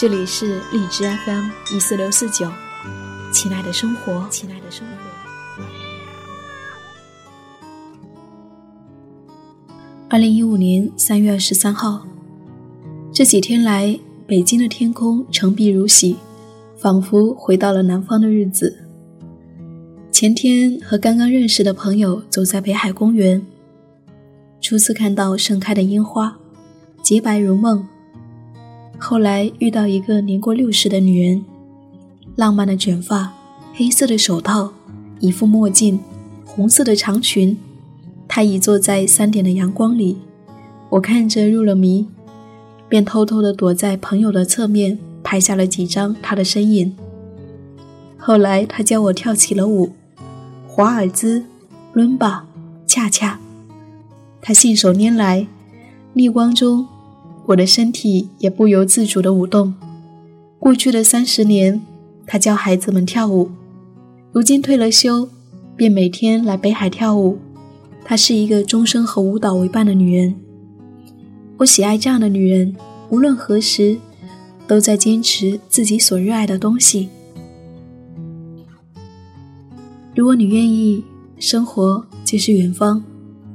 这里是荔枝 FM 一四六四九，亲爱的生活，亲爱的生活。二零一五年三月二十三号，这几天来，北京的天空澄碧如洗，仿佛回到了南方的日子。前天和刚刚认识的朋友走在北海公园，初次看到盛开的樱花，洁白如梦。后来遇到一个年过六十的女人，浪漫的卷发，黑色的手套，一副墨镜，红色的长裙。她倚坐在三点的阳光里，我看着入了迷，便偷偷地躲在朋友的侧面拍下了几张她的身影。后来她教我跳起了舞，华尔兹、伦巴、恰恰，她信手拈来，逆光中。我的身体也不由自主的舞动。过去的三十年，他教孩子们跳舞，如今退了休，便每天来北海跳舞。她是一个终生和舞蹈为伴的女人。我喜爱这样的女人，无论何时，都在坚持自己所热爱的东西。如果你愿意，生活就是远方。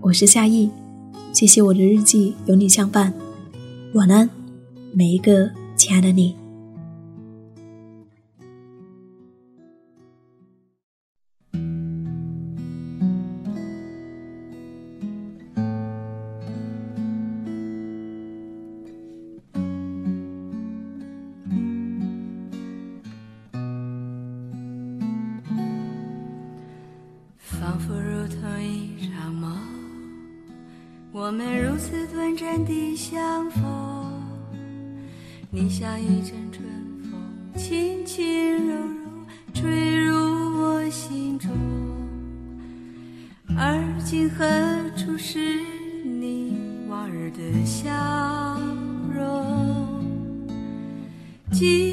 我是夏意，谢谢我的日记有你相伴。晚安，每一个亲爱的你。仿佛如同一，我们如此短暂的相逢。你像一阵春风，轻轻柔柔吹入我心中。而今何处是你往日的笑容？记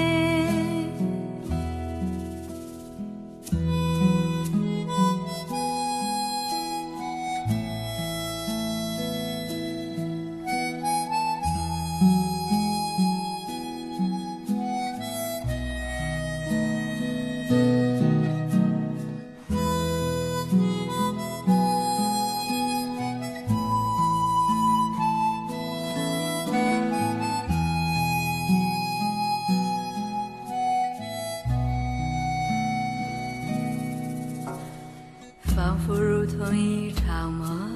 仿佛如同一场梦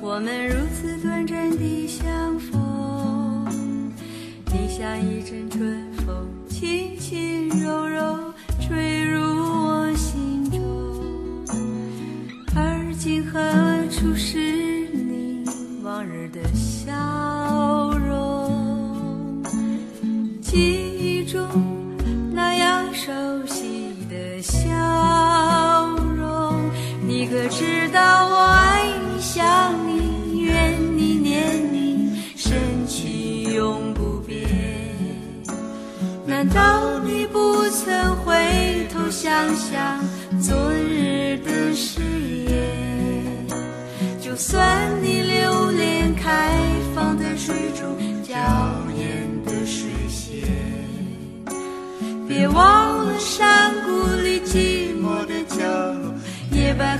我们如此短暂的相逢，你像一阵春风，轻轻柔柔吹入我心中。而今何处是你往日的笑知道我爱你，想你。怨你、念你，深情永不变难道你不曾回头想想昨日的誓言？就算你留恋开放在水中娇艳的水仙，别忘了山谷里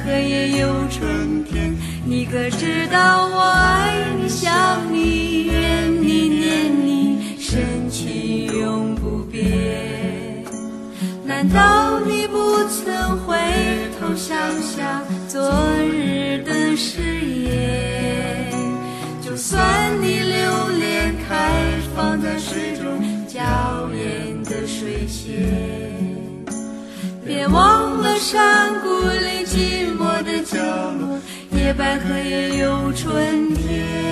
寂寞的角落，野百合。也有春天。你可知道我爱你、想你、怨你、念你，深情永不变。难道你不曾回头想想昨日的誓言？就算你留恋开放在水中娇艳的水仙。别忘了山百合也有春天。